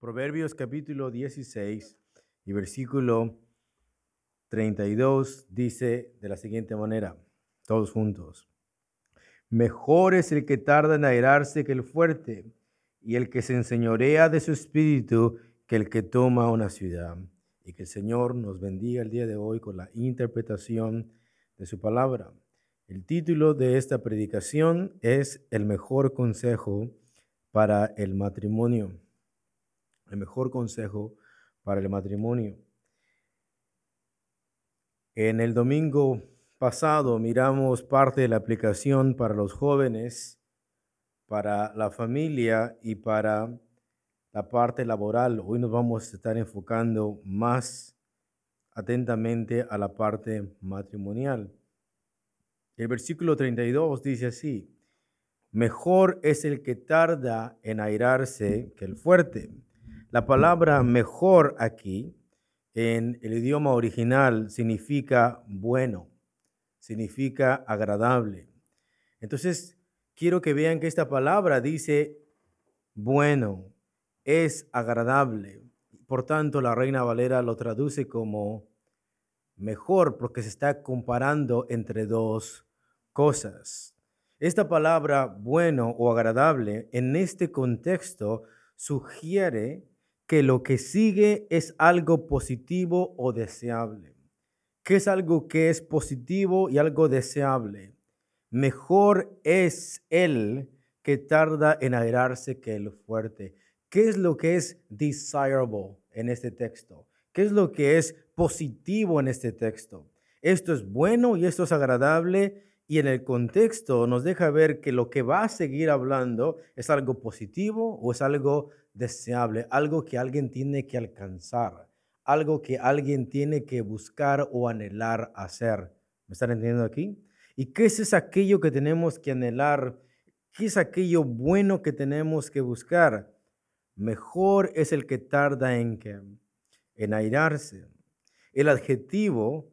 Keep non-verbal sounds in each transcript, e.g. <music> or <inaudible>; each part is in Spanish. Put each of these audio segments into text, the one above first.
Proverbios capítulo 16 y versículo 32 dice de la siguiente manera, todos juntos. Mejor es el que tarda en airarse que el fuerte, y el que se enseñorea de su espíritu que el que toma una ciudad. Y que el Señor nos bendiga el día de hoy con la interpretación de su palabra. El título de esta predicación es El mejor consejo para el matrimonio. El mejor consejo para el matrimonio. En el domingo pasado miramos parte de la aplicación para los jóvenes, para la familia y para la parte laboral. Hoy nos vamos a estar enfocando más atentamente a la parte matrimonial. El versículo 32 dice así, mejor es el que tarda en airarse que el fuerte. La palabra mejor aquí en el idioma original significa bueno significa agradable. Entonces, quiero que vean que esta palabra dice bueno, es agradable. Por tanto, la Reina Valera lo traduce como mejor porque se está comparando entre dos cosas. Esta palabra bueno o agradable en este contexto sugiere que lo que sigue es algo positivo o deseable. ¿Qué es algo que es positivo y algo deseable? Mejor es el que tarda en airarse que el fuerte. ¿Qué es lo que es desirable en este texto? ¿Qué es lo que es positivo en este texto? Esto es bueno y esto es agradable y en el contexto nos deja ver que lo que va a seguir hablando es algo positivo o es algo deseable, algo que alguien tiene que alcanzar algo que alguien tiene que buscar o anhelar hacer. ¿Me están entendiendo aquí? ¿Y qué es aquello que tenemos que anhelar? ¿Qué es aquello bueno que tenemos que buscar? Mejor es el que tarda en que en airarse. El adjetivo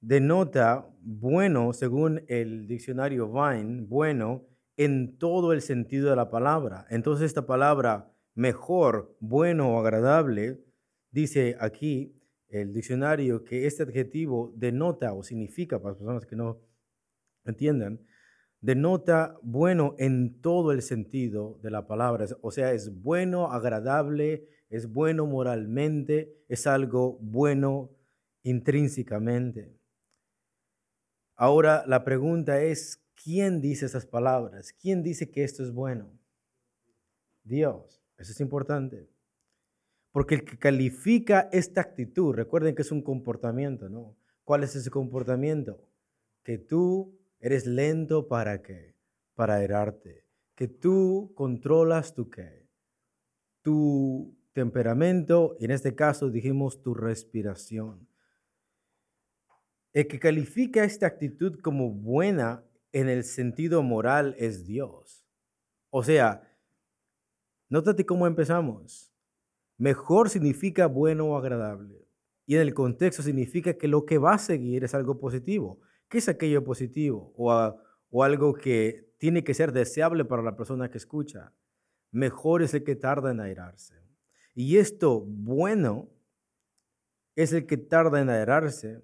denota bueno, según el diccionario Vine, bueno en todo el sentido de la palabra. Entonces esta palabra mejor, bueno o agradable Dice aquí el diccionario que este adjetivo denota o significa, para las personas que no entiendan, denota bueno en todo el sentido de la palabra. O sea, es bueno, agradable, es bueno moralmente, es algo bueno intrínsecamente. Ahora la pregunta es, ¿quién dice esas palabras? ¿Quién dice que esto es bueno? Dios. Eso es importante. Porque el que califica esta actitud, recuerden que es un comportamiento, ¿no? ¿Cuál es ese comportamiento? Que tú eres lento para qué? Para herarte. Que tú controlas tu qué? Tu temperamento, y en este caso dijimos tu respiración. El que califica esta actitud como buena en el sentido moral es Dios. O sea, nótate cómo empezamos. Mejor significa bueno o agradable. Y en el contexto significa que lo que va a seguir es algo positivo. ¿Qué es aquello positivo? O, o algo que tiene que ser deseable para la persona que escucha. Mejor es el que tarda en airarse. Y esto bueno es el que tarda en airarse.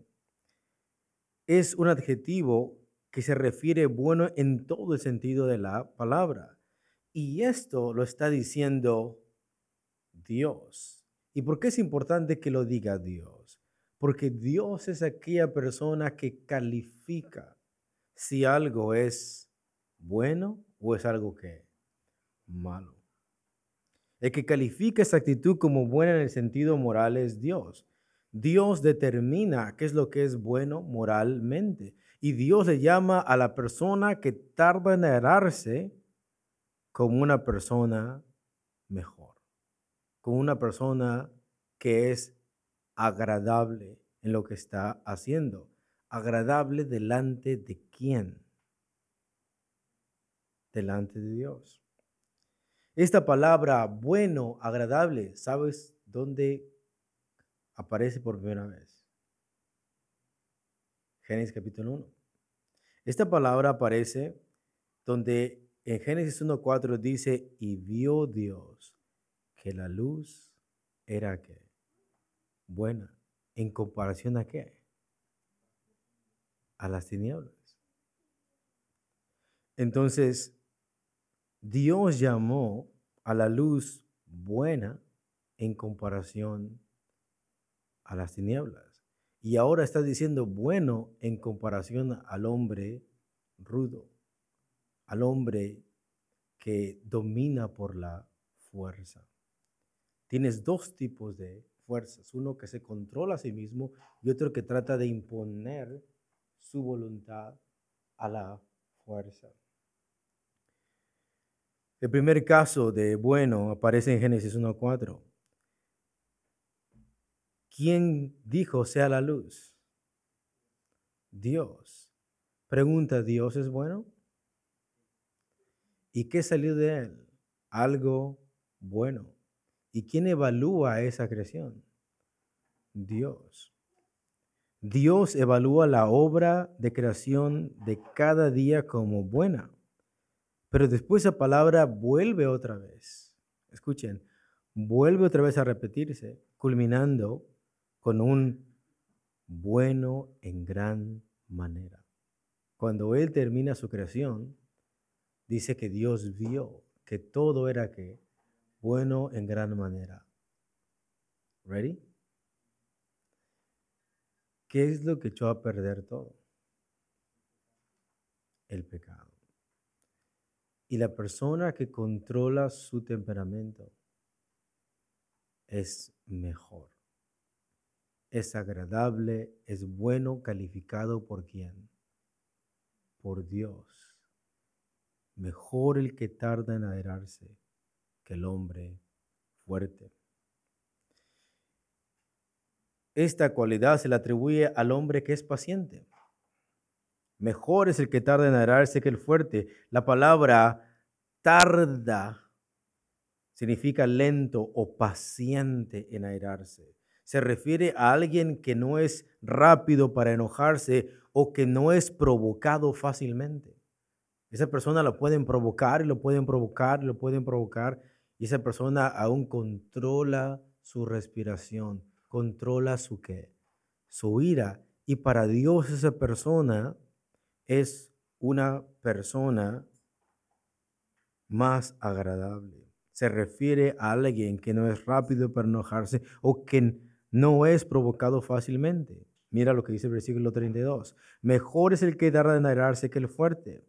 Es un adjetivo que se refiere bueno en todo el sentido de la palabra. Y esto lo está diciendo Dios. ¿Y por qué es importante que lo diga Dios? Porque Dios es aquella persona que califica si algo es bueno o es algo que malo. El que califica esa actitud como buena en el sentido moral es Dios. Dios determina qué es lo que es bueno moralmente. Y Dios le llama a la persona que tarda en errarse como una persona mejor con una persona que es agradable en lo que está haciendo. Agradable delante de quién? Delante de Dios. Esta palabra bueno, agradable, ¿sabes dónde aparece por primera vez? Génesis capítulo 1. Esta palabra aparece donde en Génesis 1.4 dice, y vio Dios que la luz era que buena en comparación a qué? A las tinieblas. Entonces, Dios llamó a la luz buena en comparación a las tinieblas. Y ahora está diciendo bueno en comparación al hombre rudo, al hombre que domina por la fuerza. Tienes dos tipos de fuerzas, uno que se controla a sí mismo y otro que trata de imponer su voluntad a la fuerza. El primer caso de bueno aparece en Génesis 1.4. ¿Quién dijo sea la luz? Dios. Pregunta, ¿Dios es bueno? ¿Y qué salió de él? Algo bueno. ¿Y quién evalúa esa creación? Dios. Dios evalúa la obra de creación de cada día como buena. Pero después esa palabra vuelve otra vez. Escuchen, vuelve otra vez a repetirse, culminando con un bueno en gran manera. Cuando Él termina su creación, dice que Dios vio que todo era que bueno en gran manera. ¿Ready? ¿Qué es lo que echó a perder todo? El pecado. Y la persona que controla su temperamento es mejor. Es agradable, es bueno, calificado por quién? Por Dios. Mejor el que tarda en aderarse que el hombre fuerte. Esta cualidad se le atribuye al hombre que es paciente. Mejor es el que tarda en airarse que el fuerte. La palabra tarda significa lento o paciente en airarse. Se refiere a alguien que no es rápido para enojarse o que no es provocado fácilmente. Esa persona lo pueden provocar y lo pueden provocar y lo pueden provocar y esa persona aún controla su respiración, controla su qué, su ira. Y para Dios esa persona es una persona más agradable. Se refiere a alguien que no es rápido para enojarse o que no es provocado fácilmente. Mira lo que dice el versículo 32. Mejor es el que da de airarse que el fuerte.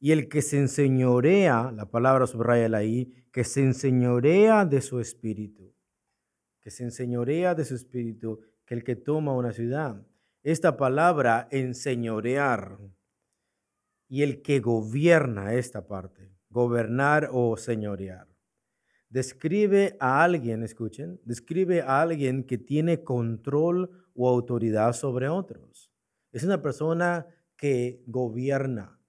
Y el que se enseñorea, la palabra subraya ahí, que se enseñorea de su espíritu. Que se enseñorea de su espíritu, que el que toma una ciudad esta palabra enseñorear y el que gobierna esta parte, gobernar o señorear. Describe a alguien, escuchen, describe a alguien que tiene control o autoridad sobre otros. Es una persona que gobierna,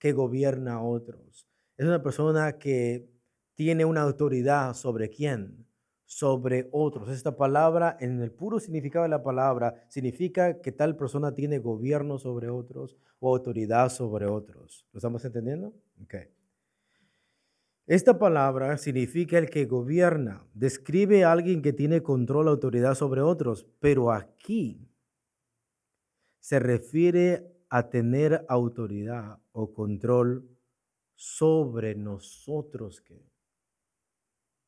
que gobierna a otros. Es una persona que tiene una autoridad sobre quién, sobre otros. Esta palabra, en el puro significado de la palabra, significa que tal persona tiene gobierno sobre otros o autoridad sobre otros. ¿Lo estamos entendiendo? Okay. Esta palabra significa el que gobierna, describe a alguien que tiene control, autoridad sobre otros, pero aquí se refiere a tener autoridad o control sobre nosotros,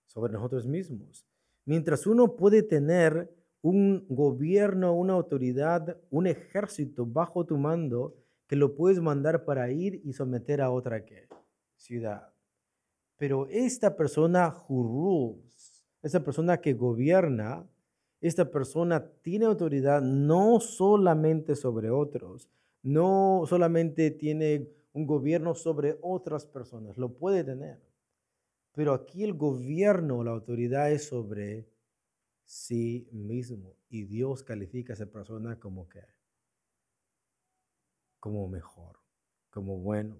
sobre nosotros mismos. Mientras uno puede tener un gobierno, una autoridad, un ejército bajo tu mando que lo puedes mandar para ir y someter a otra ciudad. Pero esta persona who rules, esta persona que gobierna, esta persona tiene autoridad no solamente sobre otros, no solamente tiene un gobierno sobre otras personas, lo puede tener pero aquí el gobierno, la autoridad es sobre sí mismo. Y Dios califica a esa persona como que, como mejor, como bueno.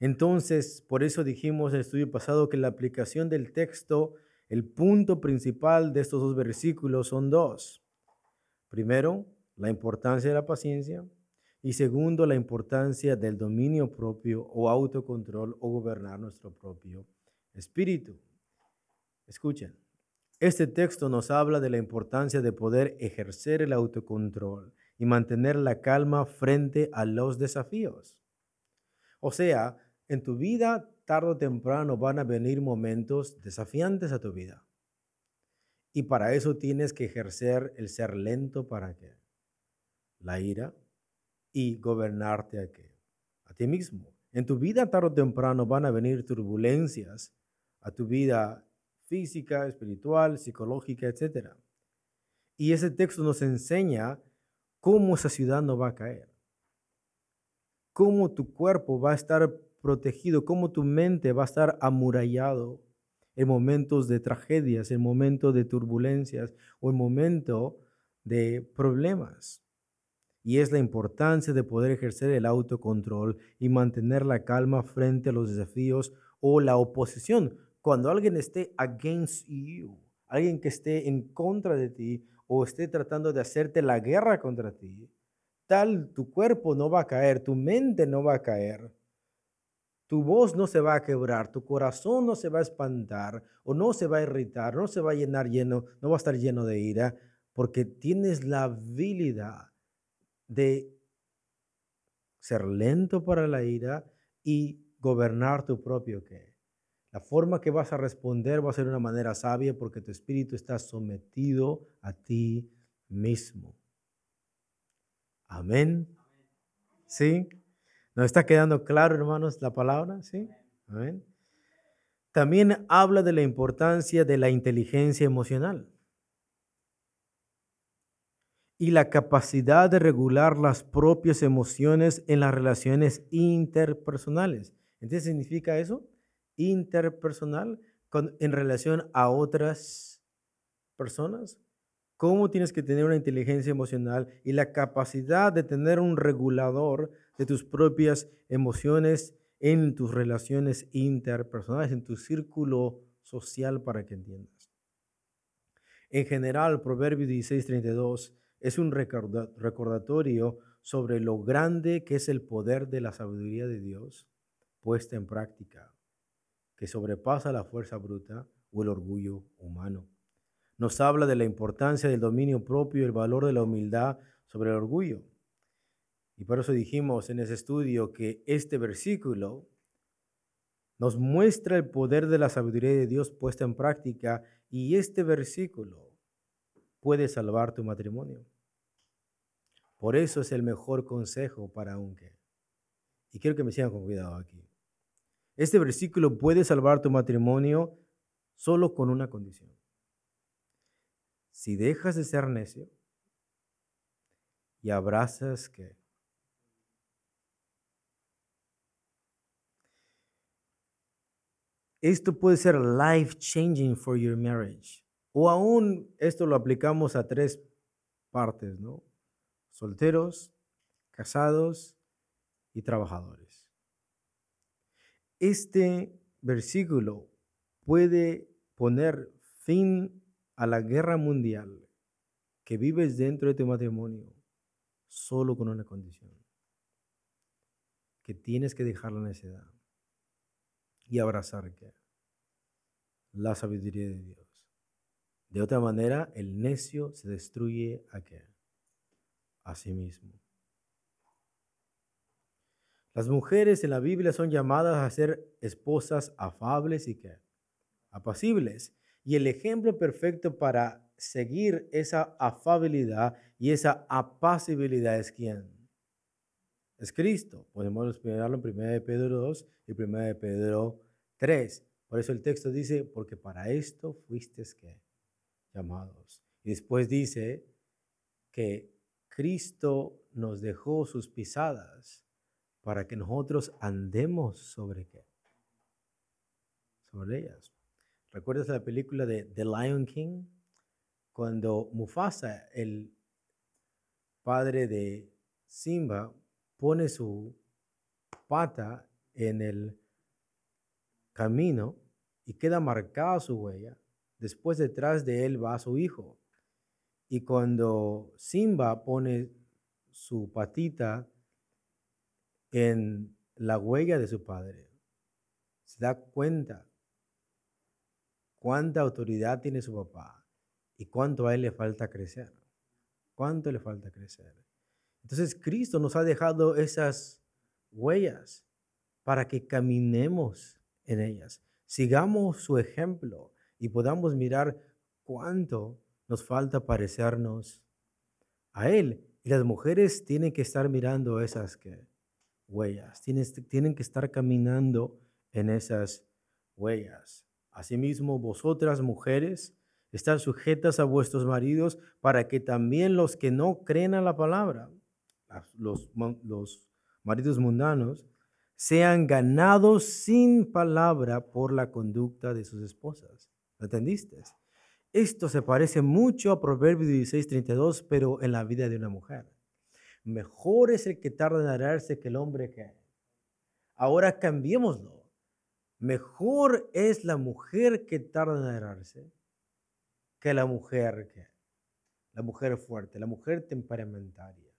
Entonces, por eso dijimos en el estudio pasado que la aplicación del texto El punto principal de estos dos versículos son dos. Primero, la importancia de la paciencia y segundo, la importancia del dominio propio o autocontrol o gobernar nuestro propio espíritu. Escuchen, este texto nos habla de la importancia de poder ejercer el autocontrol y mantener la calma frente a los desafíos. O sea, en tu vida, tarde o temprano van a venir momentos desafiantes a tu vida. Y para eso tienes que ejercer el ser lento para qué? La ira y gobernarte a ti mismo. En tu vida, tarde o temprano, van a venir turbulencias a tu vida física, espiritual, psicológica, etc. Y ese texto nos enseña cómo esa ciudad no va a caer, cómo tu cuerpo va a estar protegido, cómo tu mente va a estar amurallado en momentos de tragedias, en momentos de turbulencias o en momentos de problemas. Y es la importancia de poder ejercer el autocontrol y mantener la calma frente a los desafíos o la oposición. Cuando alguien esté against you, alguien que esté en contra de ti o esté tratando de hacerte la guerra contra ti, tal tu cuerpo no va a caer, tu mente no va a caer, tu voz no se va a quebrar, tu corazón no se va a espantar o no se va a irritar, no se va a llenar lleno, no va a estar lleno de ira, porque tienes la habilidad de ser lento para la ira y gobernar tu propio qué. La forma que vas a responder va a ser una manera sabia porque tu espíritu está sometido a ti mismo. Amén. ¿Sí? ¿Nos está quedando claro, hermanos, la palabra? ¿Sí? También habla de la importancia de la inteligencia emocional y la capacidad de regular las propias emociones en las relaciones interpersonales. ¿Qué significa eso? interpersonal en relación a otras personas? ¿Cómo tienes que tener una inteligencia emocional y la capacidad de tener un regulador de tus propias emociones en tus relaciones interpersonales, en tu círculo social para que entiendas? En general, Proverbio 16:32 es un recordatorio sobre lo grande que es el poder de la sabiduría de Dios puesta en práctica que sobrepasa la fuerza bruta o el orgullo humano. Nos habla de la importancia del dominio propio y el valor de la humildad sobre el orgullo. Y por eso dijimos en ese estudio que este versículo nos muestra el poder de la sabiduría de Dios puesta en práctica y este versículo puede salvar tu matrimonio. Por eso es el mejor consejo para un que. Y quiero que me sigan con cuidado aquí. Este versículo puede salvar tu matrimonio solo con una condición. Si dejas de ser necio y abrazas que esto puede ser life changing for your marriage. O aún esto lo aplicamos a tres partes, ¿no? Solteros, casados y trabajadores. Este versículo puede poner fin a la guerra mundial que vives dentro de tu matrimonio solo con una condición, que tienes que dejar la necedad y abrazar la sabiduría de Dios. De otra manera, el necio se destruye a qué? A sí mismo. Las mujeres en la Biblia son llamadas a ser esposas afables y que apacibles. Y el ejemplo perfecto para seguir esa afabilidad y esa apacibilidad es quién? Es Cristo. Podemos explicarlo en 1 Pedro 2 y 1 Pedro 3. Por eso el texto dice, porque para esto fuiste ¿qué? llamados. Y después dice que Cristo nos dejó sus pisadas para que nosotros andemos sobre qué? Sobre ellas. ¿Recuerdas la película de The Lion King? Cuando Mufasa, el padre de Simba, pone su pata en el camino y queda marcada su huella después detrás de él va su hijo. Y cuando Simba pone su patita en la huella de su padre, se da cuenta cuánta autoridad tiene su papá y cuánto a él le falta crecer. ¿Cuánto le falta crecer? Entonces Cristo nos ha dejado esas huellas para que caminemos en ellas. Sigamos su ejemplo y podamos mirar cuánto nos falta parecernos a Él. Y las mujeres tienen que estar mirando esas huellas, tienen, tienen que estar caminando en esas huellas. Asimismo, vosotras mujeres, están sujetas a vuestros maridos para que también los que no creen a la palabra, los, los maridos mundanos, sean ganados sin palabra por la conducta de sus esposas. ¿Lo entendiste? Esto se parece mucho a Proverbios 16:32, pero en la vida de una mujer. Mejor es el que tarda en ararse que el hombre que... Ahora cambiémoslo. Mejor es la mujer que tarda en ararse que la mujer que... La mujer fuerte, la mujer temperamentaria.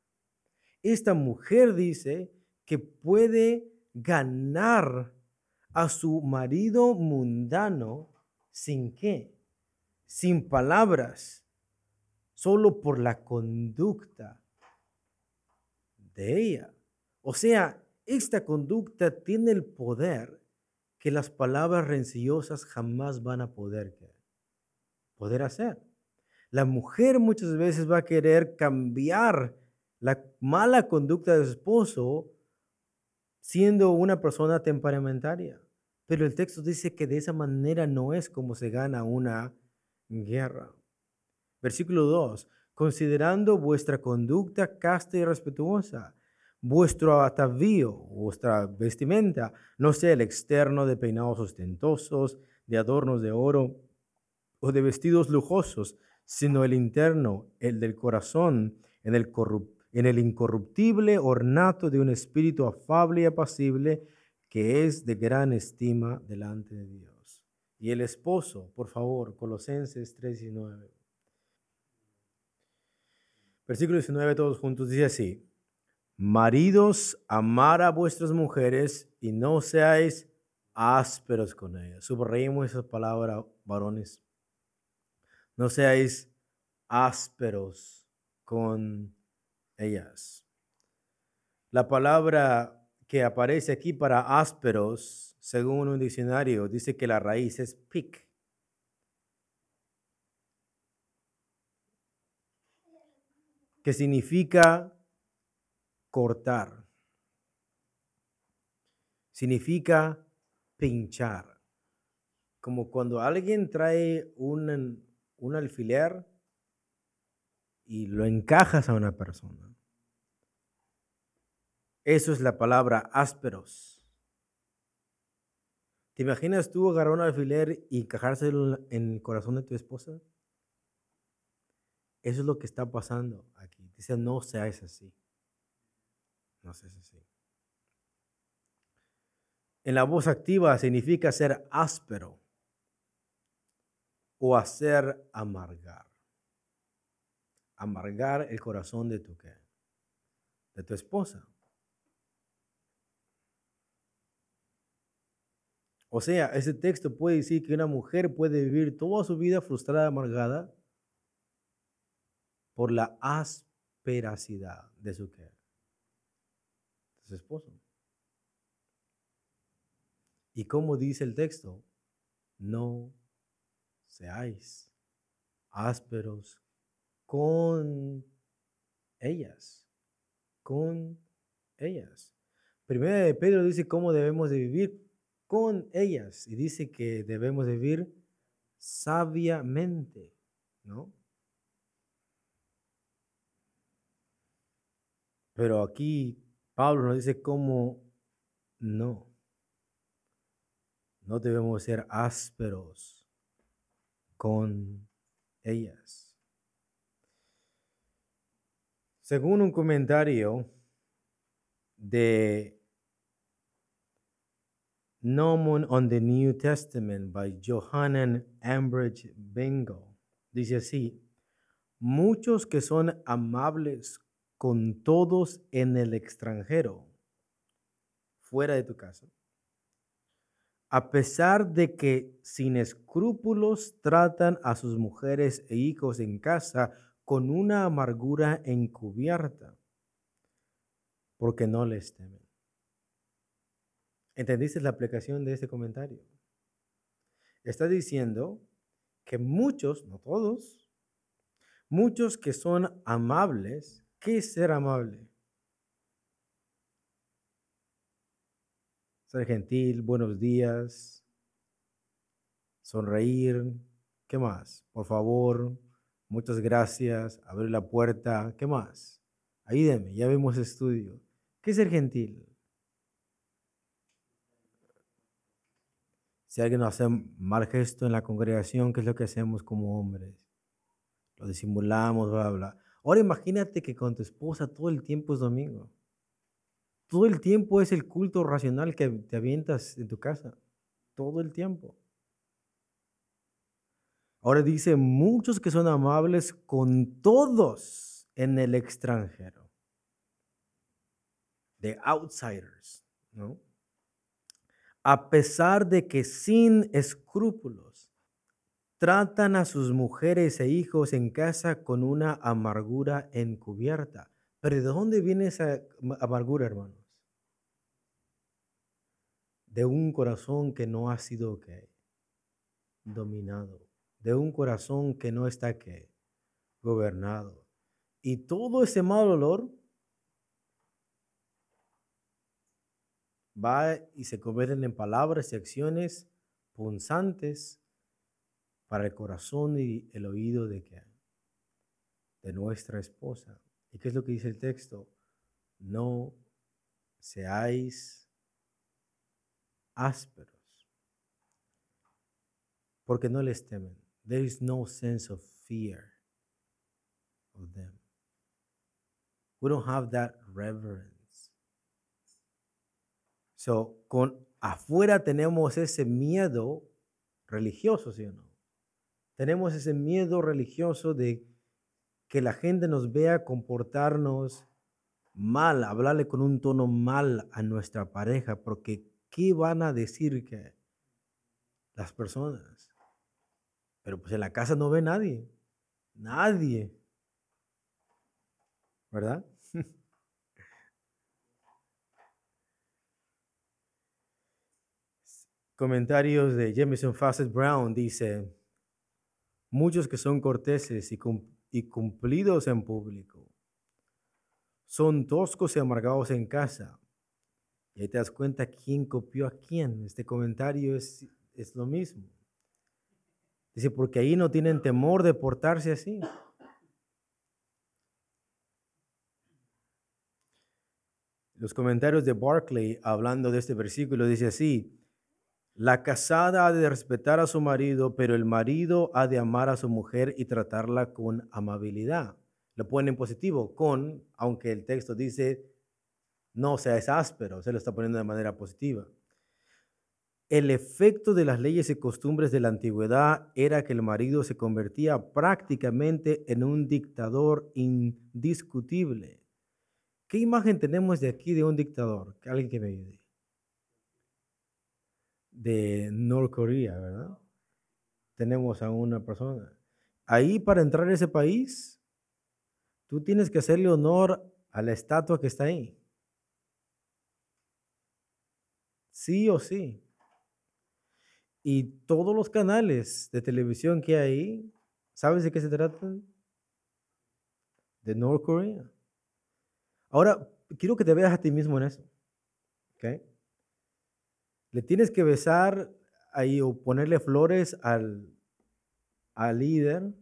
Esta mujer dice que puede ganar a su marido mundano sin qué? Sin palabras, solo por la conducta de ella. O sea, esta conducta tiene el poder que las palabras rencillosas jamás van a poder, poder hacer. La mujer muchas veces va a querer cambiar la mala conducta de su esposo siendo una persona temperamentaria. Pero el texto dice que de esa manera no es como se gana una guerra. Versículo 2. Considerando vuestra conducta casta y respetuosa, vuestro atavío, vuestra vestimenta, no sea el externo de peinados ostentosos, de adornos de oro o de vestidos lujosos, sino el interno, el del corazón, en el en el incorruptible ornato de un espíritu afable y apacible que es de gran estima delante de Dios. Y el esposo, por favor, Colosenses 3:19. Versículo 19, todos juntos, dice así, maridos, amar a vuestras mujeres y no seáis ásperos con ellas. Subrayemos esa palabra, varones. No seáis ásperos con ellas. La palabra que aparece aquí para ásperos, según un diccionario, dice que la raíz es pic. que significa cortar, significa pinchar. Como cuando alguien trae un, un alfiler y lo encajas a una persona. Eso es la palabra ásperos. ¿Te imaginas tú agarrar un alfiler y encajárselo en el corazón de tu esposa? Eso es lo que está pasando aquí. Dice, no seas así. No seas así. En la voz activa significa ser áspero o hacer amargar amargar el corazón de tu, de tu esposa. O sea, ese texto puede decir que una mujer puede vivir toda su vida frustrada, amargada, por la asperacidad de su, de su esposo. Y como dice el texto, no seáis ásperos con ellas, con ellas. Primera de Pedro dice cómo debemos de vivir con ellas y dice que debemos de vivir sabiamente, ¿no? Pero aquí Pablo nos dice cómo no. No debemos ser ásperos con ellas. Según un comentario de Gnomon on the New Testament by Johanan Ambridge Bingo. Dice así, muchos que son amables con todos en el extranjero, fuera de tu casa, a pesar de que sin escrúpulos tratan a sus mujeres e hijos en casa con una amargura encubierta, porque no les temen. ¿Entendiste la aplicación de este comentario? Está diciendo que muchos, no todos, muchos que son amables, ¿qué es ser amable? Ser gentil, buenos días, sonreír, ¿qué más? Por favor, muchas gracias, abrir la puerta, ¿qué más? Ayúdeme, ya vimos estudio. ¿Qué es ser gentil? Si alguien nos hace mal gesto en la congregación, ¿qué es lo que hacemos como hombres? Lo disimulamos, bla, bla. Ahora imagínate que con tu esposa todo el tiempo es domingo. Todo el tiempo es el culto racional que te avientas en tu casa. Todo el tiempo. Ahora dice, muchos que son amables con todos en el extranjero. De outsiders, ¿no? A pesar de que sin escrúpulos tratan a sus mujeres e hijos en casa con una amargura encubierta. Pero ¿de dónde viene esa amargura, hermanos? De un corazón que no ha sido dominado, de un corazón que no está ¿qué? gobernado. Y todo ese mal olor va y se convierten en palabras y acciones punzantes para el corazón y el oído de, de nuestra esposa. ¿Y qué es lo que dice el texto? No seáis ásperos, porque no les temen. There is no sense of fear of them. We don't have that reverence. So, con afuera tenemos ese miedo religioso, ¿sí o no? Tenemos ese miedo religioso de que la gente nos vea comportarnos mal, hablarle con un tono mal a nuestra pareja, porque ¿qué van a decir que las personas? Pero pues en la casa no ve nadie, nadie, ¿verdad? Comentarios de Jameson Fawcett Brown dice, muchos que son corteses y, y cumplidos en público son toscos y amargados en casa. Y ahí te das cuenta quién copió a quién. Este comentario es, es lo mismo. Dice, porque ahí no tienen temor de portarse así. Los comentarios de Barclay hablando de este versículo dice así, la casada ha de respetar a su marido, pero el marido ha de amar a su mujer y tratarla con amabilidad. Lo pone en positivo, con, aunque el texto dice, no sea áspero, se lo está poniendo de manera positiva. El efecto de las leyes y costumbres de la antigüedad era que el marido se convertía prácticamente en un dictador indiscutible. ¿Qué imagen tenemos de aquí de un dictador? Alguien que me ayude de Norcorea, ¿verdad? Tenemos a una persona. Ahí para entrar a ese país, tú tienes que hacerle honor a la estatua que está ahí. Sí o sí. Y todos los canales de televisión que hay ahí, ¿sabes de qué se tratan? De Norcorea. Ahora, quiero que te veas a ti mismo en eso. ¿okay? Le tienes que besar ahí o ponerle flores al, al líder.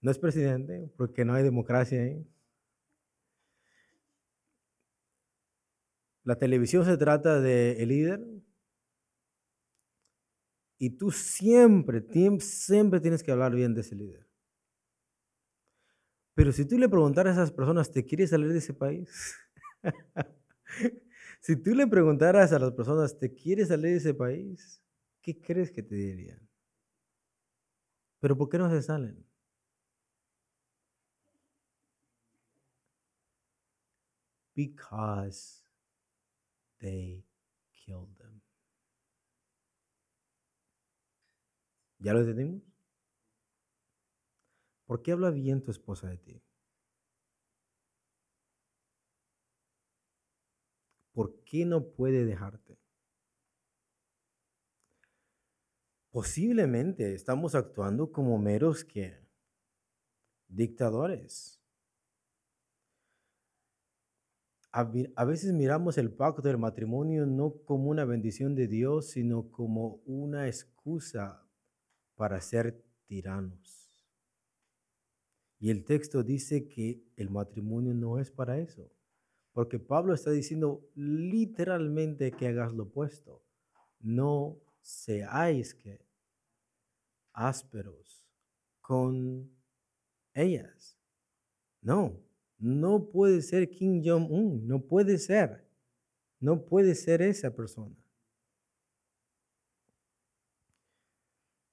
No es presidente, porque no hay democracia ahí. La televisión se trata del el líder. Y tú siempre, siempre tienes que hablar bien de ese líder. Pero si tú le preguntaras a esas personas, ¿te quieres salir de ese país? <laughs> Si tú le preguntaras a las personas, ¿te quieres salir de ese país? ¿Qué crees que te dirían? Pero ¿por qué no se salen? Because they killed them. ¿Ya lo entendimos? ¿Por qué habla bien tu esposa de ti? ¿Por qué no puede dejarte? Posiblemente estamos actuando como meros que dictadores. A veces miramos el pacto del matrimonio no como una bendición de Dios, sino como una excusa para ser tiranos. Y el texto dice que el matrimonio no es para eso. Porque Pablo está diciendo literalmente que hagas lo opuesto. No seáis que ásperos con ellas. No, no puede ser Kim Jong-un, no puede ser. No puede ser esa persona.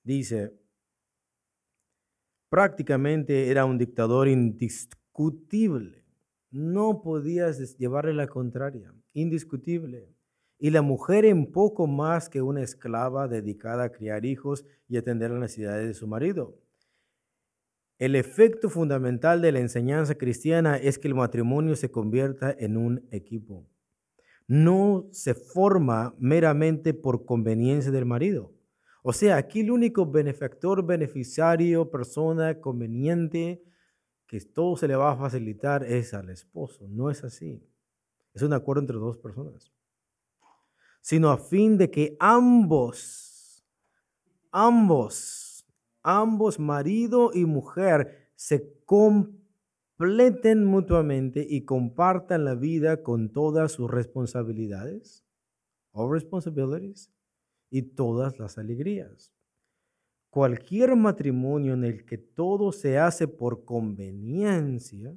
Dice, prácticamente era un dictador indiscutible no podías llevarle la contraria, indiscutible. Y la mujer en poco más que una esclava dedicada a criar hijos y atender las necesidades de su marido. El efecto fundamental de la enseñanza cristiana es que el matrimonio se convierta en un equipo. No se forma meramente por conveniencia del marido. O sea, aquí el único benefactor, beneficiario, persona conveniente que todo se le va a facilitar es al esposo. No es así. Es un acuerdo entre dos personas. Sino a fin de que ambos, ambos, ambos, marido y mujer, se completen mutuamente y compartan la vida con todas sus responsabilidades, o responsibilities, y todas las alegrías. Cualquier matrimonio en el que todo se hace por conveniencia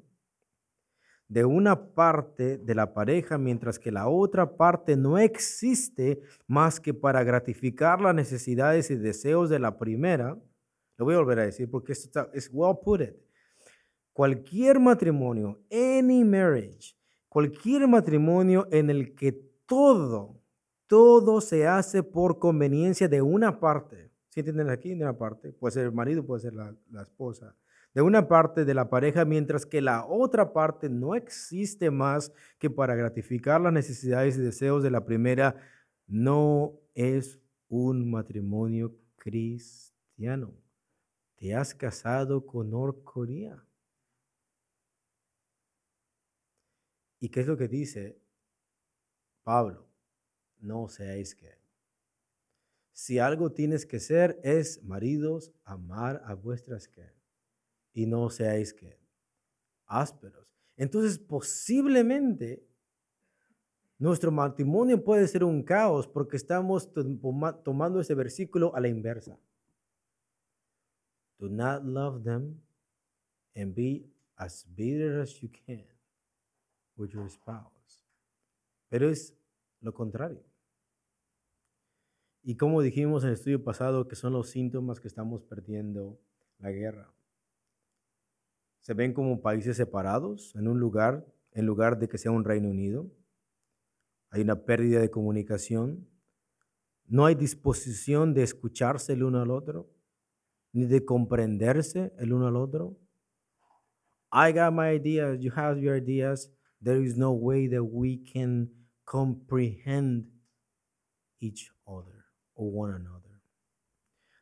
de una parte de la pareja, mientras que la otra parte no existe más que para gratificar las necesidades y deseos de la primera, lo voy a volver a decir porque esto es well put. Cualquier matrimonio, any marriage, cualquier matrimonio en el que todo, todo se hace por conveniencia de una parte, ¿Sí entienden aquí? De una parte, puede ser el marido, puede ser la, la esposa. De una parte de la pareja, mientras que la otra parte no existe más que para gratificar las necesidades y deseos de la primera, no es un matrimonio cristiano. Te has casado con Norcorea. ¿Y qué es lo que dice Pablo? No seáis que si algo tienes que ser es, maridos, amar a vuestras que y no seáis que ásperos. Entonces, posiblemente nuestro matrimonio puede ser un caos porque estamos tomando ese versículo a la inversa. Do not love them and be as bitter as you can with your spouse. Pero es lo contrario. Y como dijimos en el estudio pasado, que son los síntomas que estamos perdiendo la guerra. Se ven como países separados en un lugar, en lugar de que sea un Reino Unido. Hay una pérdida de comunicación. No hay disposición de escucharse el uno al otro, ni de comprenderse el uno al otro. I got my ideas, you have your ideas. There is no way that we can comprehend each other o one another.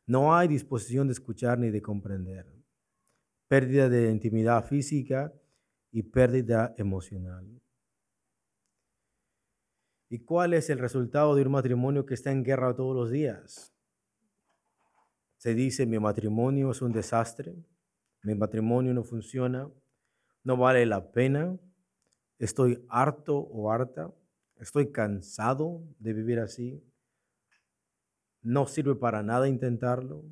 No hay disposición de escuchar ni de comprender. Pérdida de intimidad física y pérdida emocional. ¿Y cuál es el resultado de un matrimonio que está en guerra todos los días? Se dice, mi matrimonio es un desastre, mi matrimonio no funciona, no vale la pena, estoy harto o harta, estoy cansado de vivir así, no sirve para nada intentarlo.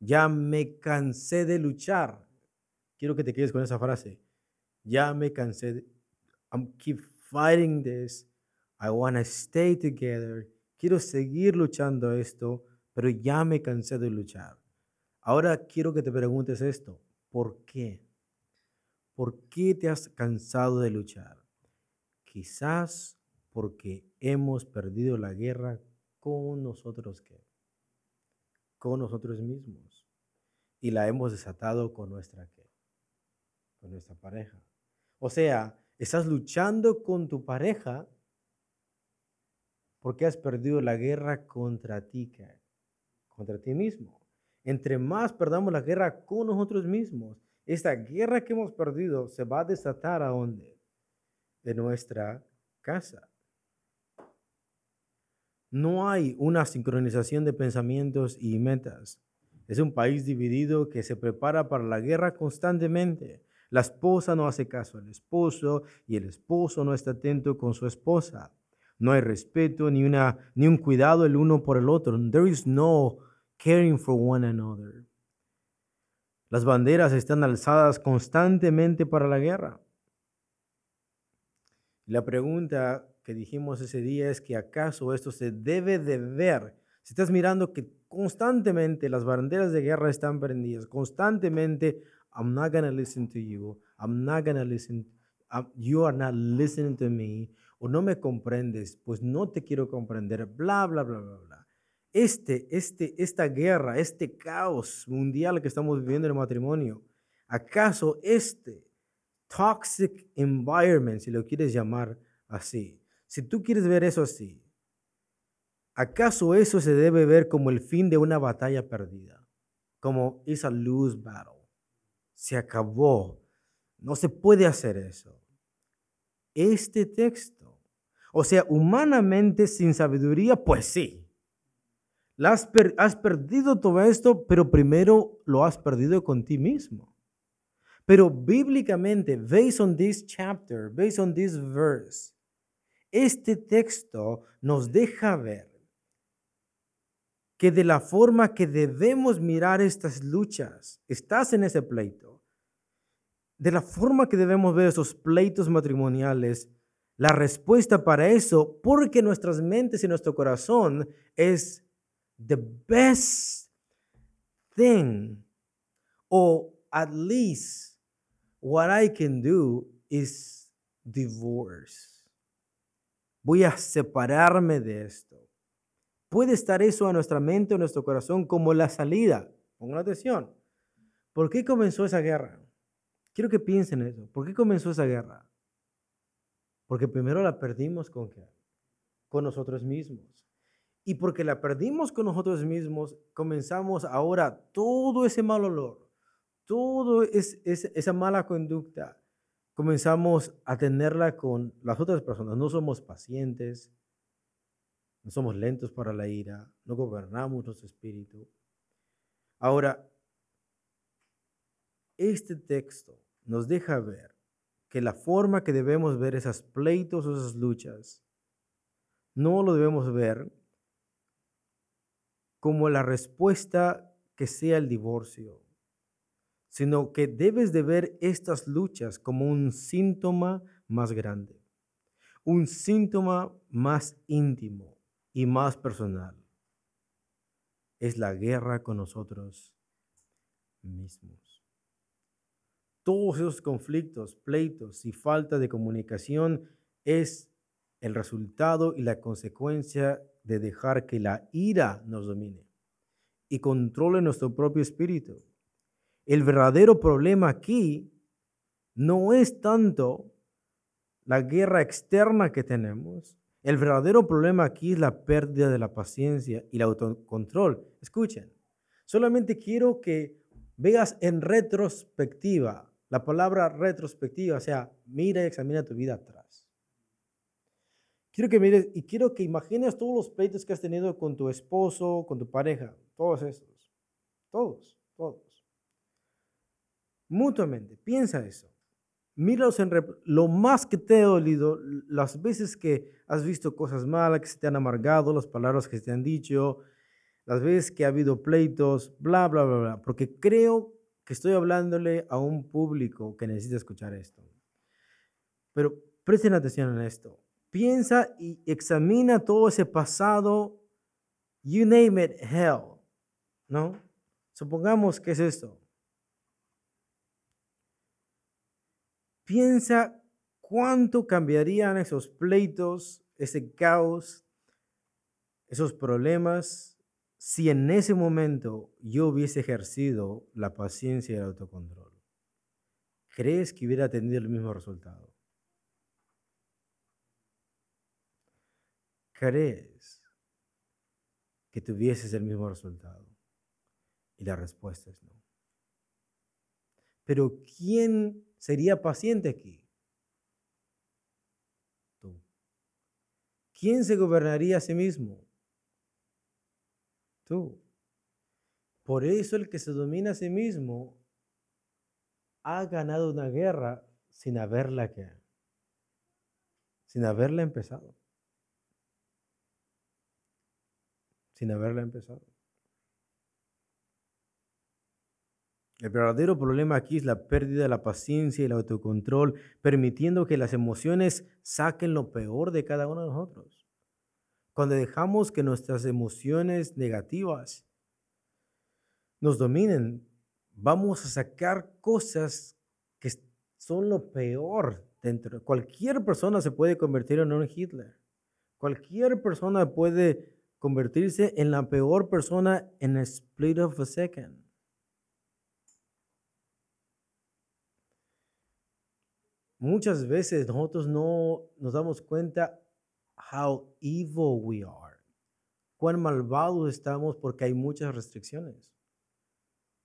Ya me cansé de luchar. Quiero que te quedes con esa frase. Ya me cansé. De, I'm keep fighting this. I want to stay together. Quiero seguir luchando esto, pero ya me cansé de luchar. Ahora quiero que te preguntes esto. ¿Por qué? ¿Por qué te has cansado de luchar? Quizás porque hemos perdido la guerra con nosotros ¿qué? Con nosotros mismos. Y la hemos desatado con nuestra. Con nuestra pareja. O sea, estás luchando con tu pareja porque has perdido la guerra contra ti, contra ti mismo. Entre más perdamos la guerra con nosotros mismos, esta guerra que hemos perdido se va a desatar a dónde? De nuestra casa. No hay una sincronización de pensamientos y metas. Es un país dividido que se prepara para la guerra constantemente. La esposa no hace caso al esposo y el esposo no está atento con su esposa. No hay respeto ni, una, ni un cuidado el uno por el otro. There is no caring for one another. Las banderas están alzadas constantemente para la guerra. La pregunta que dijimos ese día es que acaso esto se debe de ver. Si estás mirando que constantemente las banderas de guerra están prendidas, constantemente, I'm not to listen to you, I'm not to listen, you are not listening to me, o no me comprendes, pues no te quiero comprender, bla, bla, bla, bla, bla. Este, este, esta guerra, este caos mundial que estamos viviendo en el matrimonio, ¿acaso este toxic environment, si lo quieres llamar así, si tú quieres ver eso así, ¿acaso eso se debe ver como el fin de una batalla perdida? Como is a lose battle. Se acabó. No se puede hacer eso. Este texto, o sea, humanamente sin sabiduría, pues sí. Has, has perdido todo esto, pero primero lo has perdido con ti mismo. Pero bíblicamente, based on this chapter, based on this verse, este texto nos deja ver que de la forma que debemos mirar estas luchas, estás en ese pleito, de la forma que debemos ver esos pleitos matrimoniales, la respuesta para eso, porque nuestras mentes y nuestro corazón es the best thing, or at least what I can do is divorce. Voy a separarme de esto. Puede estar eso a nuestra mente o nuestro corazón como la salida. Pongan atención. ¿Por qué comenzó esa guerra? Quiero que piensen eso. ¿Por qué comenzó esa guerra? Porque primero la perdimos con? Con nosotros mismos. Y porque la perdimos con nosotros mismos, comenzamos ahora todo ese mal olor, toda es, esa mala conducta, comenzamos a tenerla con las otras personas. No somos pacientes, no somos lentos para la ira, no gobernamos nuestro espíritu. Ahora, este texto nos deja ver que la forma que debemos ver esas pleitos o esas luchas, no lo debemos ver como la respuesta que sea el divorcio, sino que debes de ver estas luchas como un síntoma más grande, un síntoma más íntimo y más personal. Es la guerra con nosotros mismos. Todos esos conflictos, pleitos y falta de comunicación es el resultado y la consecuencia de dejar que la ira nos domine y controle nuestro propio espíritu. El verdadero problema aquí no es tanto la guerra externa que tenemos, el verdadero problema aquí es la pérdida de la paciencia y el autocontrol. Escuchen, solamente quiero que veas en retrospectiva, la palabra retrospectiva, o sea, mira y examina tu vida atrás. Quiero que mires y quiero que imagines todos los pleitos que has tenido con tu esposo, con tu pareja, todos esos. Todos, todos. Mutuamente, piensa eso. Míralos en lo más que te ha dolido, las veces que has visto cosas malas, que se te han amargado, las palabras que te han dicho, las veces que ha habido pleitos, bla, bla, bla, bla. Porque creo que estoy hablándole a un público que necesita escuchar esto. Pero presten atención en esto piensa y examina todo ese pasado, you name it, hell, ¿no? Supongamos que es esto. Piensa cuánto cambiarían esos pleitos, ese caos, esos problemas, si en ese momento yo hubiese ejercido la paciencia y el autocontrol. ¿Crees que hubiera tenido el mismo resultado? ¿Crees que tuvieses el mismo resultado? Y la respuesta es no. Pero ¿quién sería paciente aquí? Tú. ¿Quién se gobernaría a sí mismo? Tú. Por eso el que se domina a sí mismo ha ganado una guerra sin haberla que sin haberla empezado. Sin haberla empezado. El verdadero problema aquí es la pérdida de la paciencia y el autocontrol, permitiendo que las emociones saquen lo peor de cada uno de nosotros. Cuando dejamos que nuestras emociones negativas nos dominen, vamos a sacar cosas que son lo peor dentro. Cualquier persona se puede convertir en un Hitler. Cualquier persona puede convertirse en la peor persona en a split of a second. Muchas veces nosotros no nos damos cuenta how evil we are, cuán malvados estamos porque hay muchas restricciones.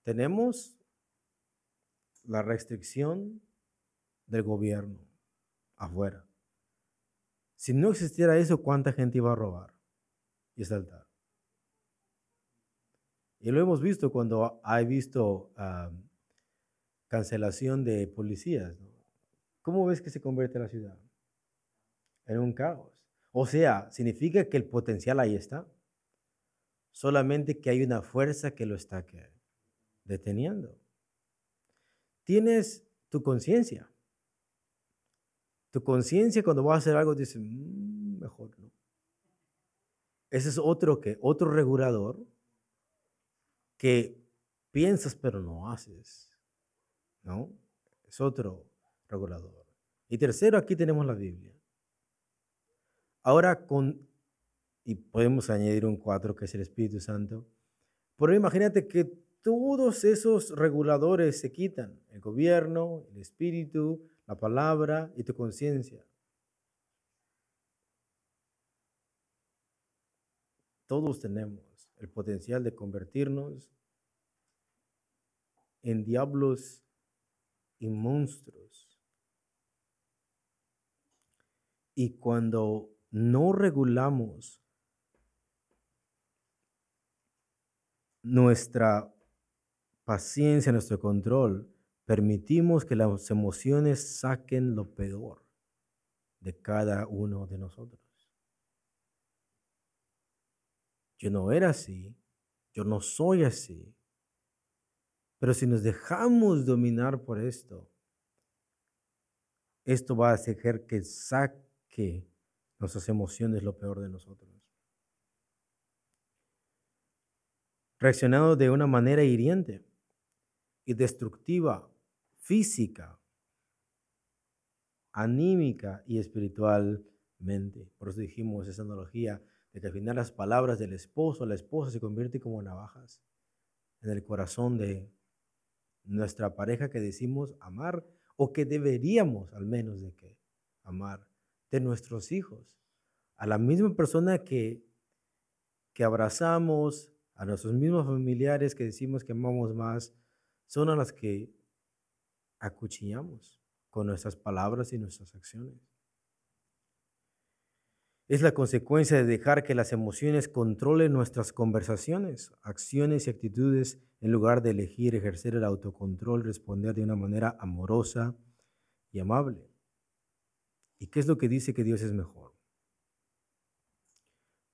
Tenemos la restricción del gobierno afuera. Si no existiera eso, ¿cuánta gente iba a robar y saltar? Y lo hemos visto cuando hay visto ah, cancelación de policías. ¿no? ¿Cómo ves que se convierte la ciudad? En un caos. O sea, significa que el potencial ahí está. Solamente que hay una fuerza que lo está deteniendo. Tienes tu conciencia. Tu conciencia cuando vas a hacer algo dice, mm, mejor no. Ese es otro que, otro regulador que piensas pero no haces. ¿No? Es otro regulador. Y tercero, aquí tenemos la Biblia. Ahora con, y podemos añadir un cuatro que es el Espíritu Santo, pero imagínate que todos esos reguladores se quitan, el gobierno, el espíritu, la palabra y tu conciencia. Todos tenemos el potencial de convertirnos en diablos y monstruos Y cuando no regulamos nuestra paciencia, nuestro control, permitimos que las emociones saquen lo peor de cada uno de nosotros. Yo no era así, yo no soy así, pero si nos dejamos dominar por esto, esto va a hacer que saque que nuestras emociones lo peor de nosotros. Reaccionando de una manera hiriente y destructiva, física, anímica y espiritualmente. Por eso dijimos esa analogía de que al final las palabras del esposo, la esposa se convierten como navajas en el corazón de nuestra pareja que decimos amar o que deberíamos al menos de que amar de nuestros hijos, a la misma persona que, que abrazamos, a nuestros mismos familiares que decimos que amamos más, son a las que acuchillamos con nuestras palabras y nuestras acciones. Es la consecuencia de dejar que las emociones controlen nuestras conversaciones, acciones y actitudes en lugar de elegir ejercer el autocontrol, responder de una manera amorosa y amable. ¿Y qué es lo que dice que Dios es mejor?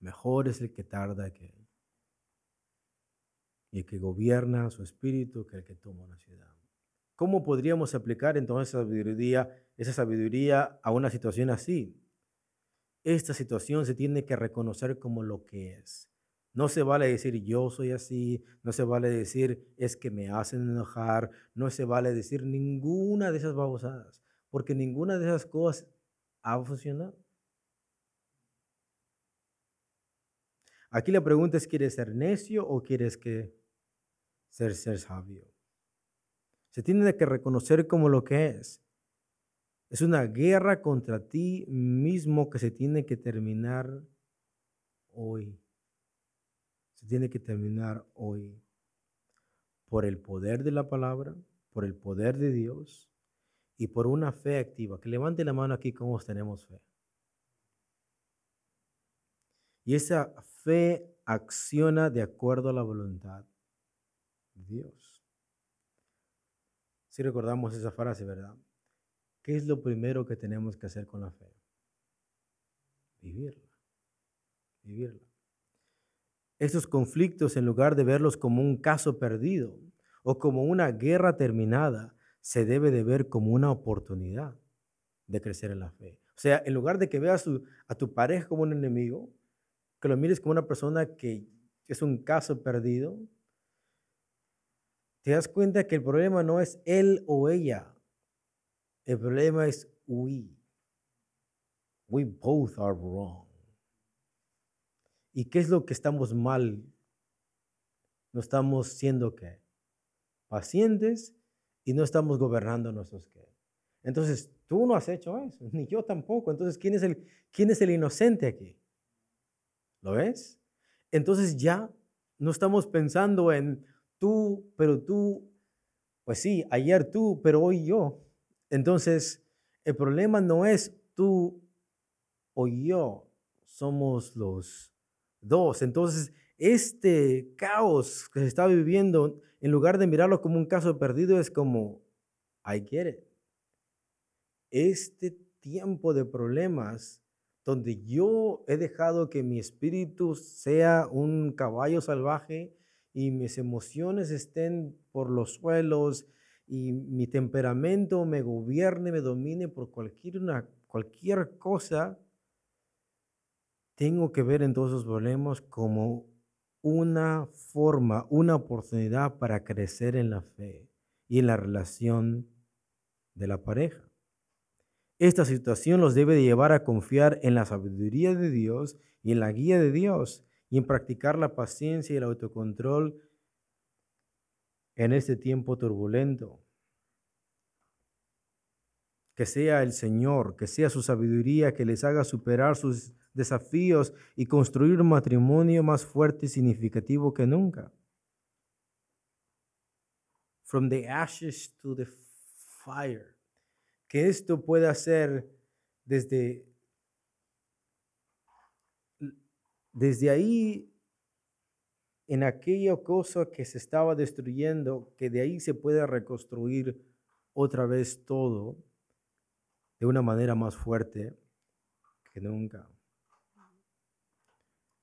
Mejor es el que tarda que y el que gobierna su espíritu que el que toma una ciudad. ¿Cómo podríamos aplicar entonces esa sabiduría, esa sabiduría a una situación así? esta situación se tiene que reconocer como lo que es. No se vale decir yo soy así, no se vale decir es que me hacen enojar, no se vale decir ninguna de esas babosadas, porque ninguna de esas cosas ha funcionado. Aquí la pregunta es, ¿quieres ser necio o quieres que ser, ser sabio? Se tiene que reconocer como lo que es. Es una guerra contra ti mismo que se tiene que terminar hoy. Se tiene que terminar hoy. Por el poder de la palabra, por el poder de Dios y por una fe activa. Que levante la mano aquí como tenemos fe. Y esa fe acciona de acuerdo a la voluntad de Dios. Si recordamos esa frase, ¿verdad? ¿Qué es lo primero que tenemos que hacer con la fe? Vivirla. Vivirla. Estos conflictos, en lugar de verlos como un caso perdido o como una guerra terminada, se debe de ver como una oportunidad de crecer en la fe. O sea, en lugar de que veas a tu pareja como un enemigo, que lo mires como una persona que es un caso perdido, te das cuenta que el problema no es él o ella. El problema es we. We both are wrong. ¿Y qué es lo que estamos mal? No estamos siendo qué? Pacientes y no estamos gobernando nuestros qué. Entonces, tú no has hecho eso, <laughs> ni yo tampoco. Entonces, ¿quién es el, quién es el inocente aquí? ¿Lo ves? Entonces ya no estamos pensando en tú, pero tú, pues sí, ayer tú, pero hoy yo. Entonces, el problema no es tú o yo, somos los dos. Entonces, este caos que se está viviendo, en lugar de mirarlo como un caso perdido, es como, I get. Este tiempo de problemas donde yo he dejado que mi espíritu sea un caballo salvaje y mis emociones estén por los suelos y mi temperamento me gobierne, me domine por cualquier, una, cualquier cosa, tengo que ver en todos esos problemas como una forma, una oportunidad para crecer en la fe y en la relación de la pareja. Esta situación los debe de llevar a confiar en la sabiduría de Dios y en la guía de Dios y en practicar la paciencia y el autocontrol en este tiempo turbulento. Que sea el Señor, que sea su sabiduría que les haga superar sus desafíos y construir un matrimonio más fuerte y significativo que nunca. From the ashes to the fire que esto pueda ser desde, desde ahí, en aquella cosa que se estaba destruyendo, que de ahí se pueda reconstruir otra vez todo de una manera más fuerte que nunca.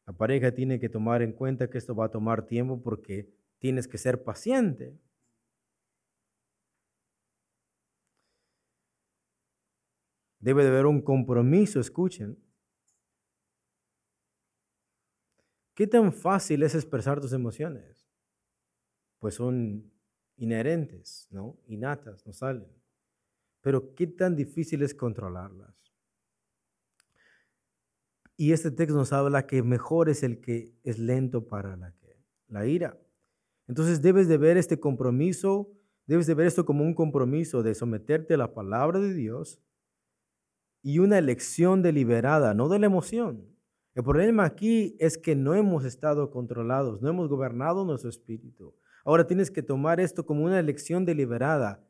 La pareja tiene que tomar en cuenta que esto va a tomar tiempo porque tienes que ser paciente. Debe de haber un compromiso, escuchen. ¿Qué tan fácil es expresar tus emociones? Pues son inherentes, ¿no? Innatas, no salen. Pero ¿qué tan difícil es controlarlas? Y este texto nos habla que mejor es el que es lento para la, la ira. Entonces debes de ver este compromiso, debes de ver esto como un compromiso de someterte a la palabra de Dios y una elección deliberada, no de la emoción. El problema aquí es que no hemos estado controlados, no hemos gobernado nuestro espíritu. Ahora tienes que tomar esto como una elección deliberada.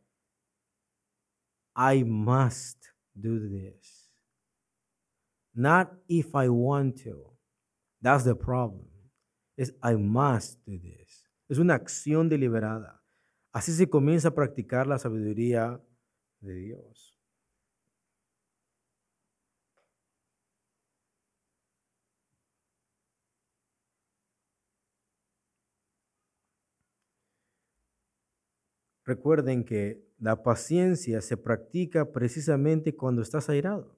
I must do this. Not if I want to. That's the problem. I must do this. Es una acción deliberada. Así se comienza a practicar la sabiduría de Dios. Recuerden que la paciencia se practica precisamente cuando estás airado.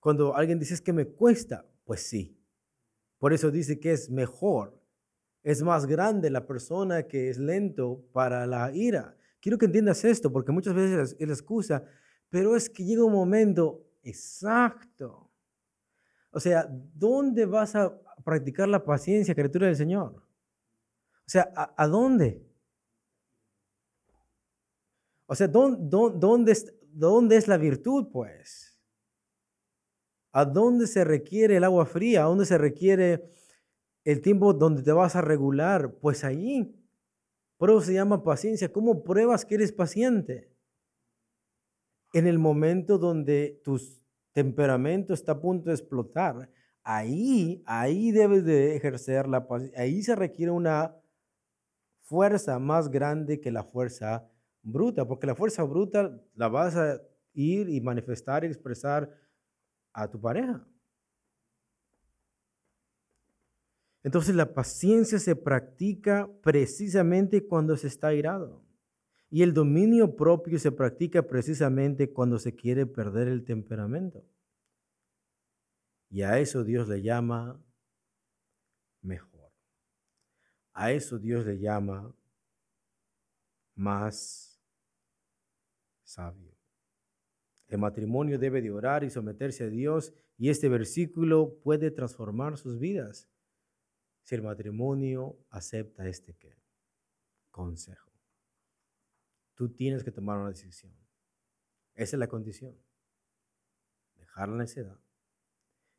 Cuando alguien dice es que me cuesta, pues sí. Por eso dice que es mejor, es más grande la persona que es lento para la ira. Quiero que entiendas esto, porque muchas veces es la excusa, pero es que llega un momento exacto. O sea, ¿dónde vas a practicar la paciencia, criatura del Señor? O sea, ¿a, dónde? O sea, ¿dónde, dónde, ¿dónde es la virtud, pues? ¿A dónde se requiere el agua fría? ¿A dónde se requiere el tiempo donde te vas a regular? Pues allí. Por se llama paciencia. ¿Cómo pruebas que eres paciente? En el momento donde tu temperamento está a punto de explotar, ahí, ahí debes de ejercer la paciencia. Ahí se requiere una fuerza más grande que la fuerza bruta, porque la fuerza bruta la vas a ir y manifestar y expresar a tu pareja. Entonces la paciencia se practica precisamente cuando se está irado. Y el dominio propio se practica precisamente cuando se quiere perder el temperamento. Y a eso Dios le llama mejor. A eso Dios le llama más sabio. El matrimonio debe de orar y someterse a Dios y este versículo puede transformar sus vidas si el matrimonio acepta este consejo. Tú tienes que tomar una decisión. Esa es la condición. Dejar la necedad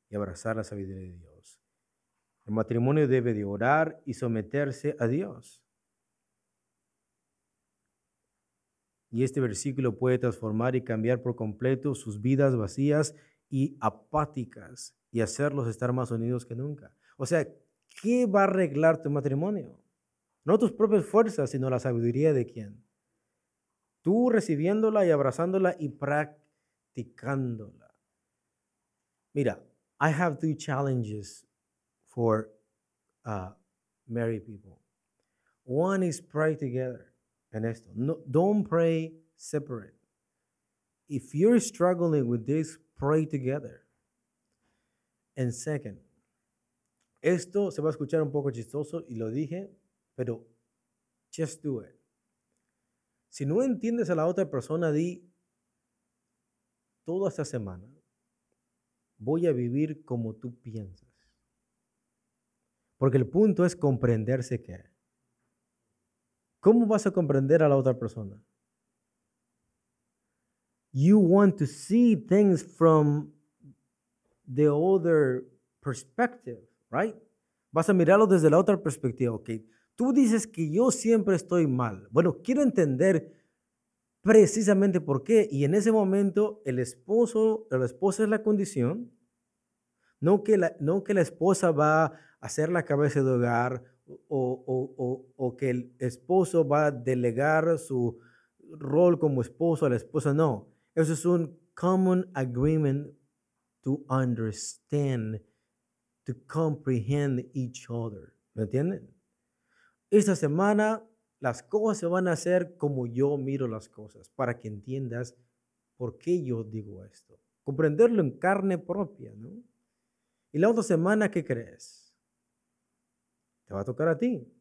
y abrazar la sabiduría de Dios. El matrimonio debe de orar y someterse a Dios. Y este versículo puede transformar y cambiar por completo sus vidas vacías y apáticas y hacerlos estar más unidos que nunca. O sea, ¿qué va a arreglar tu matrimonio? No tus propias fuerzas, sino la sabiduría de quién. Tú recibiéndola y abrazándola y practicándola. Mira, I have two challenges for uh, married people. One is pray together en esto. No, don't pray separate. If you're struggling with this, pray together. And second, esto se va a escuchar un poco chistoso y lo dije, pero just do it. Si no entiendes a la otra persona, di toda esta semana voy a vivir como tú piensas. Porque el punto es comprenderse que ¿Cómo vas a comprender a la otra persona? You want to see things from the other perspective, right? Vas a mirarlo desde la otra perspectiva, ok. Tú dices que yo siempre estoy mal. Bueno, quiero entender precisamente por qué. Y en ese momento el esposo, la esposa es la condición. No que la, no que la esposa va a hacer la cabeza de hogar o, que el esposo va a delegar su rol como esposo a la esposa. No, eso es un common agreement to understand, to comprehend each other. ¿Me entienden? Esta semana las cosas se van a hacer como yo miro las cosas, para que entiendas por qué yo digo esto. Comprenderlo en carne propia, ¿no? Y la otra semana, ¿qué crees? Te va a tocar a ti.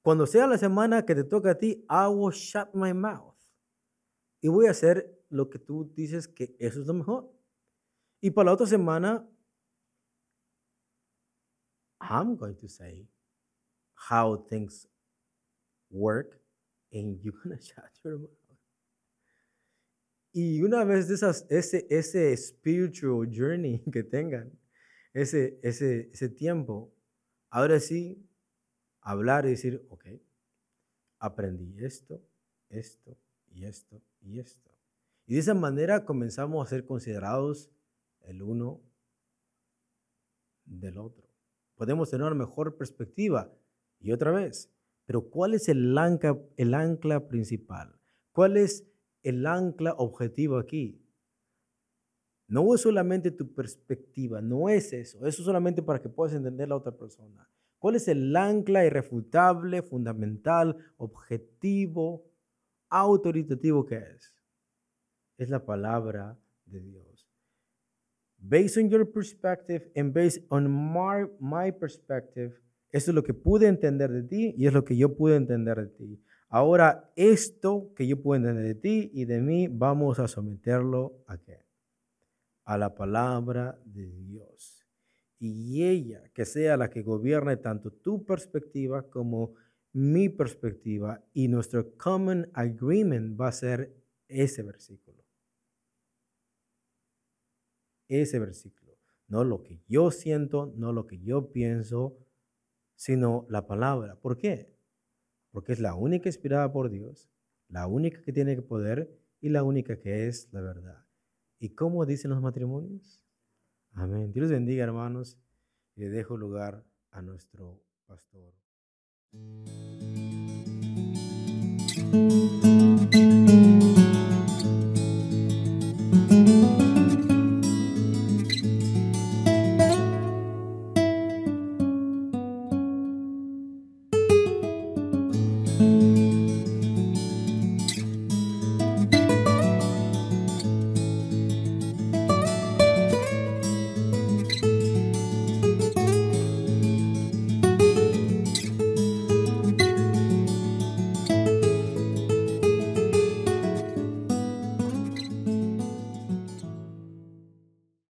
Cuando sea la semana que te toca a ti, I will shut my mouth. Y voy a hacer lo que tú dices que eso es lo mejor. Y para la otra semana, I'm going to say how things work and you're going <laughs> to shut your mouth. Y una vez de esas, ese, ese spiritual journey <laughs> que tengan, ese, ese, ese tiempo, Ahora sí, hablar y decir, ok, aprendí esto, esto y esto y esto. Y de esa manera comenzamos a ser considerados el uno del otro. Podemos tener una mejor perspectiva. Y otra vez, pero ¿cuál es el ancla, el ancla principal? ¿Cuál es el ancla objetivo aquí? No es solamente tu perspectiva, no es eso. Eso es solamente para que puedas entender a la otra persona. ¿Cuál es el ancla irrefutable, fundamental, objetivo, autoritativo que es? Es la palabra de Dios. based on your perspective and based on my, my perspective, esto es lo que pude entender de ti y es lo que yo pude entender de ti. Ahora, esto que yo puedo entender de ti y de mí, vamos a someterlo a qué? A la palabra de Dios. Y ella, que sea la que gobierne tanto tu perspectiva como mi perspectiva, y nuestro common agreement va a ser ese versículo. Ese versículo. No lo que yo siento, no lo que yo pienso, sino la palabra. ¿Por qué? Porque es la única inspirada por Dios, la única que tiene poder y la única que es la verdad. ¿Y cómo dicen los matrimonios? Amén. Dios bendiga, hermanos. Le dejo lugar a nuestro pastor.